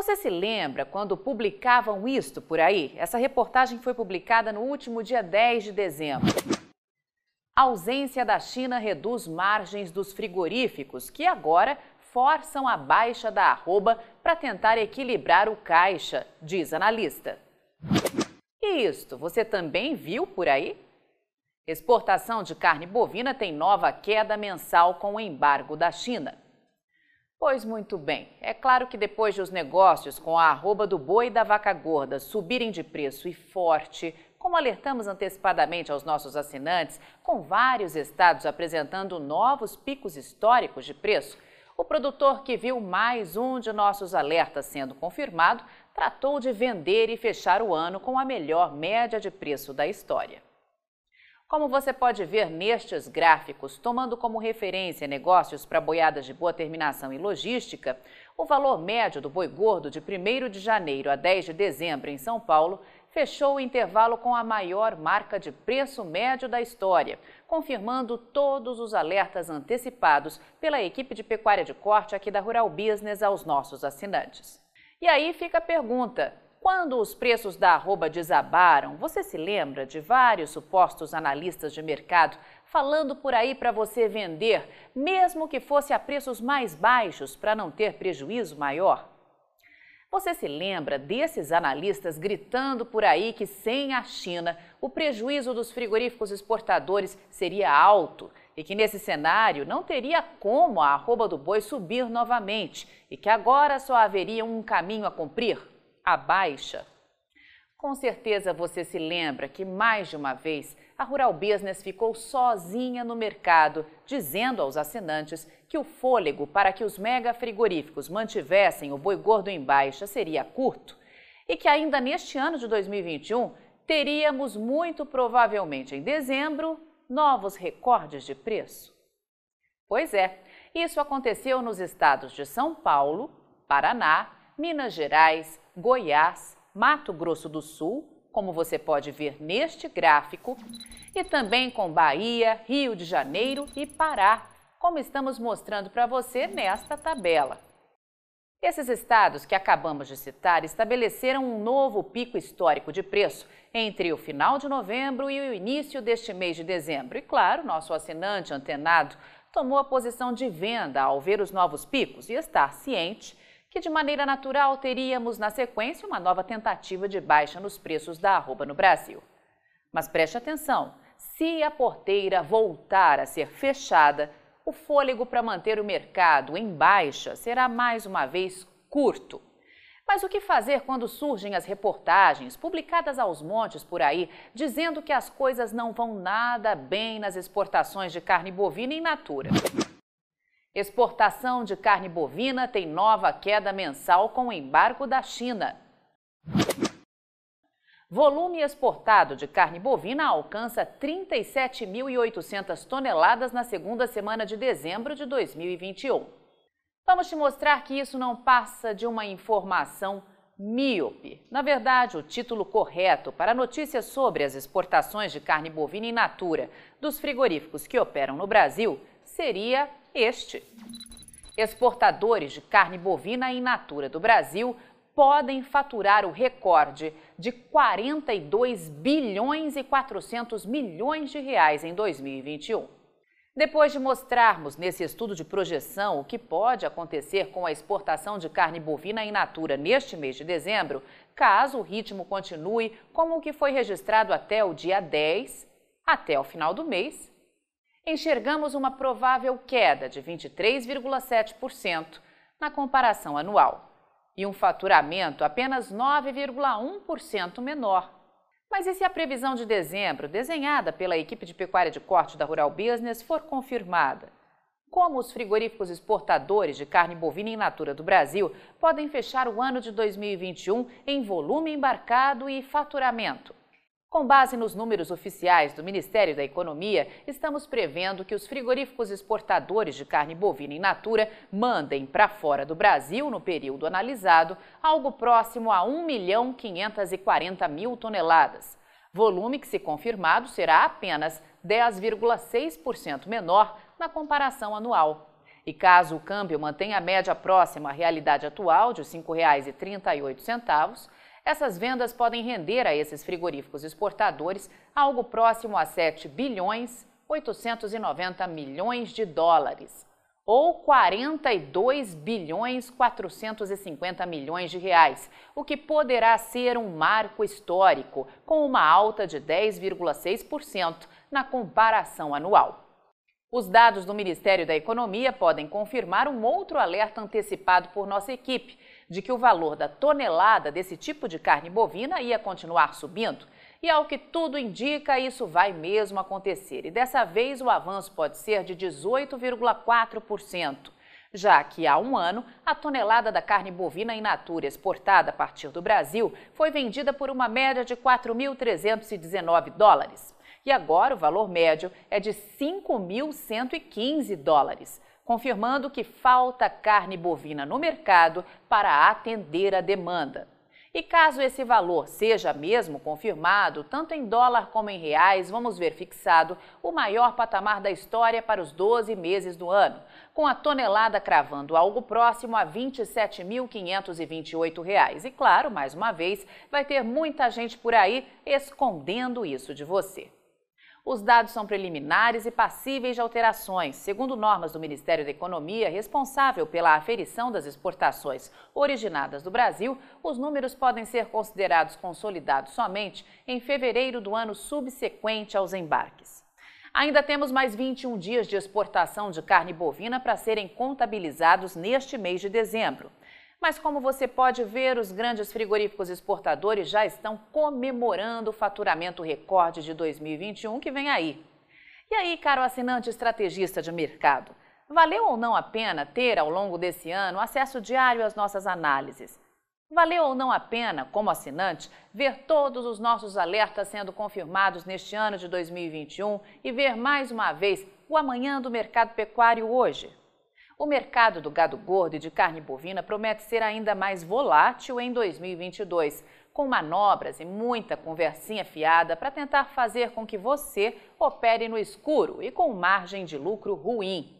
Você se lembra quando publicavam isto por aí? Essa reportagem foi publicada no último dia 10 de dezembro. A ausência da China reduz margens dos frigoríficos, que agora forçam a baixa da arroba para tentar equilibrar o caixa, diz analista. E isto, você também viu por aí? Exportação de carne bovina tem nova queda mensal com o embargo da China. Pois muito bem, é claro que depois de os negócios com a arroba do boi e da vaca gorda subirem de preço e forte, como alertamos antecipadamente aos nossos assinantes, com vários estados apresentando novos picos históricos de preço, o produtor que viu mais um de nossos alertas sendo confirmado tratou de vender e fechar o ano com a melhor média de preço da história. Como você pode ver nestes gráficos, tomando como referência negócios para boiadas de boa terminação e logística, o valor médio do boi gordo de 1 de janeiro a 10 de dezembro em São Paulo fechou o intervalo com a maior marca de preço médio da história, confirmando todos os alertas antecipados pela equipe de pecuária de corte aqui da Rural Business aos nossos assinantes. E aí fica a pergunta: quando os preços da arroba desabaram, você se lembra de vários supostos analistas de mercado falando por aí para você vender, mesmo que fosse a preços mais baixos para não ter prejuízo maior? Você se lembra desses analistas gritando por aí que sem a China o prejuízo dos frigoríficos exportadores seria alto e que nesse cenário não teria como a arroba do boi subir novamente e que agora só haveria um caminho a cumprir? A baixa? Com certeza você se lembra que mais de uma vez a Rural Business ficou sozinha no mercado, dizendo aos assinantes que o fôlego para que os mega frigoríficos mantivessem o boi gordo em baixa seria curto e que ainda neste ano de 2021 teríamos muito provavelmente em dezembro novos recordes de preço. Pois é, isso aconteceu nos estados de São Paulo, Paraná, Minas Gerais, Goiás, Mato Grosso do Sul, como você pode ver neste gráfico, e também com Bahia, Rio de Janeiro e Pará, como estamos mostrando para você nesta tabela. Esses estados que acabamos de citar estabeleceram um novo pico histórico de preço entre o final de novembro e o início deste mês de dezembro. E claro, nosso assinante antenado tomou a posição de venda ao ver os novos picos e estar ciente que de maneira natural teríamos na sequência uma nova tentativa de baixa nos preços da arroba no Brasil. Mas preste atenção, se a porteira voltar a ser fechada, o fôlego para manter o mercado em baixa será mais uma vez curto. Mas o que fazer quando surgem as reportagens publicadas aos montes por aí, dizendo que as coisas não vão nada bem nas exportações de carne bovina in natura? Exportação de carne bovina tem nova queda mensal com o embargo da China. Volume exportado de carne bovina alcança 37.800 toneladas na segunda semana de dezembro de 2021. Vamos te mostrar que isso não passa de uma informação míope. Na verdade, o título correto para notícias sobre as exportações de carne bovina in natura dos frigoríficos que operam no Brasil seria este. Exportadores de carne bovina in natura do Brasil podem faturar o recorde de 42 bilhões e 400 milhões de reais em 2021. Depois de mostrarmos nesse estudo de projeção o que pode acontecer com a exportação de carne bovina in natura neste mês de dezembro, caso o ritmo continue como o que foi registrado até o dia 10, até o final do mês, enxergamos uma provável queda de 23,7% na comparação anual e um faturamento apenas 9,1% menor. Mas e se a previsão de dezembro, desenhada pela equipe de pecuária de corte da Rural Business, for confirmada? Como os frigoríficos exportadores de carne bovina in natura do Brasil podem fechar o ano de 2021 em volume embarcado e faturamento? Com base nos números oficiais do Ministério da Economia, estamos prevendo que os frigoríficos exportadores de carne bovina in natura mandem para fora do Brasil, no período analisado, algo próximo a 1 milhão 540 mil toneladas. Volume que, se confirmado, será apenas 10,6% menor na comparação anual. E caso o câmbio mantenha a média próxima à realidade atual de R$ 5,38, essas vendas podem render a esses frigoríficos exportadores algo próximo a 7 bilhões 890 milhões de dólares, ou 42 bilhões 450 milhões de reais, o que poderá ser um marco histórico, com uma alta de 10,6% na comparação anual. Os dados do Ministério da Economia podem confirmar um outro alerta antecipado por nossa equipe de que o valor da tonelada desse tipo de carne bovina ia continuar subindo. E ao que tudo indica, isso vai mesmo acontecer. E dessa vez o avanço pode ser de 18,4%, já que há um ano a tonelada da carne bovina in natura exportada a partir do Brasil foi vendida por uma média de 4.319 dólares. E agora o valor médio é de 5.115 dólares confirmando que falta carne bovina no mercado para atender a demanda. E caso esse valor seja mesmo confirmado, tanto em dólar como em reais, vamos ver fixado o maior patamar da história para os 12 meses do ano, com a tonelada cravando algo próximo a R$ 27.528. E claro, mais uma vez, vai ter muita gente por aí escondendo isso de você. Os dados são preliminares e passíveis de alterações, segundo normas do Ministério da Economia, responsável pela aferição das exportações originadas do Brasil. Os números podem ser considerados consolidados somente em fevereiro do ano subsequente aos embarques. Ainda temos mais 21 dias de exportação de carne bovina para serem contabilizados neste mês de dezembro. Mas como você pode ver, os grandes frigoríficos exportadores já estão comemorando o faturamento recorde de 2021 que vem aí. E aí, caro assinante estrategista de mercado, valeu ou não a pena ter ao longo desse ano acesso diário às nossas análises? Valeu ou não a pena, como assinante, ver todos os nossos alertas sendo confirmados neste ano de 2021 e ver mais uma vez o amanhã do mercado pecuário hoje? O mercado do gado gordo e de carne bovina promete ser ainda mais volátil em 2022, com manobras e muita conversinha fiada para tentar fazer com que você opere no escuro e com margem de lucro ruim.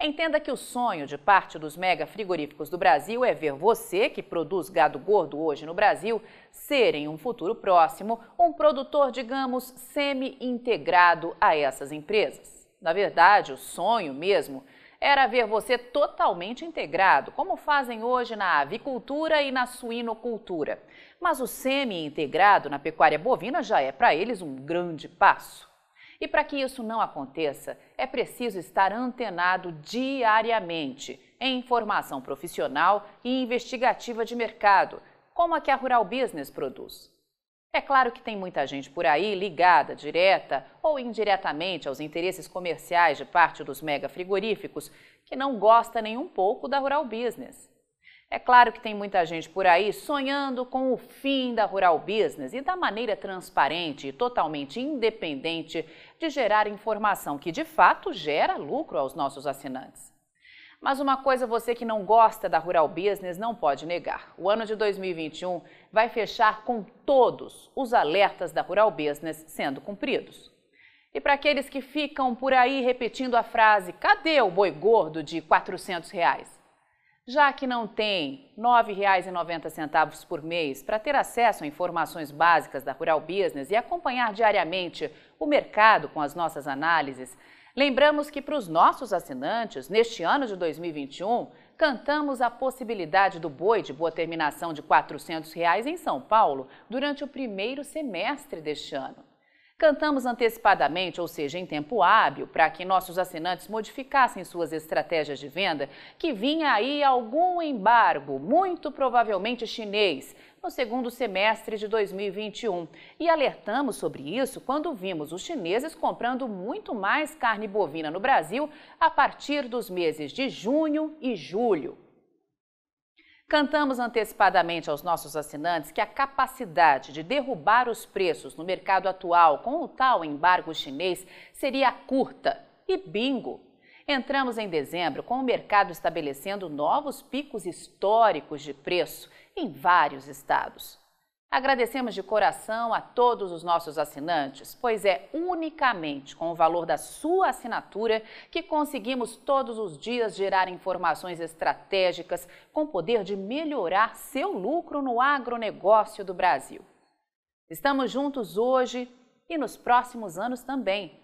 Entenda que o sonho de parte dos mega frigoríficos do Brasil é ver você, que produz gado gordo hoje no Brasil, ser em um futuro próximo um produtor, digamos, semi-integrado a essas empresas. Na verdade, o sonho mesmo era ver você totalmente integrado, como fazem hoje na avicultura e na suinocultura. Mas o semi-integrado na pecuária bovina já é para eles um grande passo. E para que isso não aconteça, é preciso estar antenado diariamente em informação profissional e investigativa de mercado, como a que a Rural Business produz. É claro que tem muita gente por aí ligada, direta ou indiretamente, aos interesses comerciais de parte dos mega frigoríficos que não gosta nem um pouco da rural business. É claro que tem muita gente por aí sonhando com o fim da rural business e da maneira transparente e totalmente independente de gerar informação que de fato gera lucro aos nossos assinantes. Mas uma coisa você que não gosta da Rural Business não pode negar. O ano de 2021 vai fechar com todos os alertas da Rural Business sendo cumpridos. E para aqueles que ficam por aí repetindo a frase, cadê o boi gordo de R$ 400? Reais? Já que não tem R$ 9,90 por mês para ter acesso a informações básicas da Rural Business e acompanhar diariamente o mercado com as nossas análises, Lembramos que para os nossos assinantes, neste ano de 2021, cantamos a possibilidade do boi de boa terminação de 400 reais em São Paulo durante o primeiro semestre deste ano. Cantamos antecipadamente, ou seja, em tempo hábil, para que nossos assinantes modificassem suas estratégias de venda, que vinha aí algum embargo, muito provavelmente chinês, no segundo semestre de 2021. E alertamos sobre isso quando vimos os chineses comprando muito mais carne bovina no Brasil a partir dos meses de junho e julho. Cantamos antecipadamente aos nossos assinantes que a capacidade de derrubar os preços no mercado atual com o tal embargo chinês seria curta. E bingo! Entramos em dezembro com o mercado estabelecendo novos picos históricos de preço em vários estados. Agradecemos de coração a todos os nossos assinantes, pois é unicamente com o valor da sua assinatura que conseguimos todos os dias gerar informações estratégicas com poder de melhorar seu lucro no agronegócio do Brasil. Estamos juntos hoje e nos próximos anos também.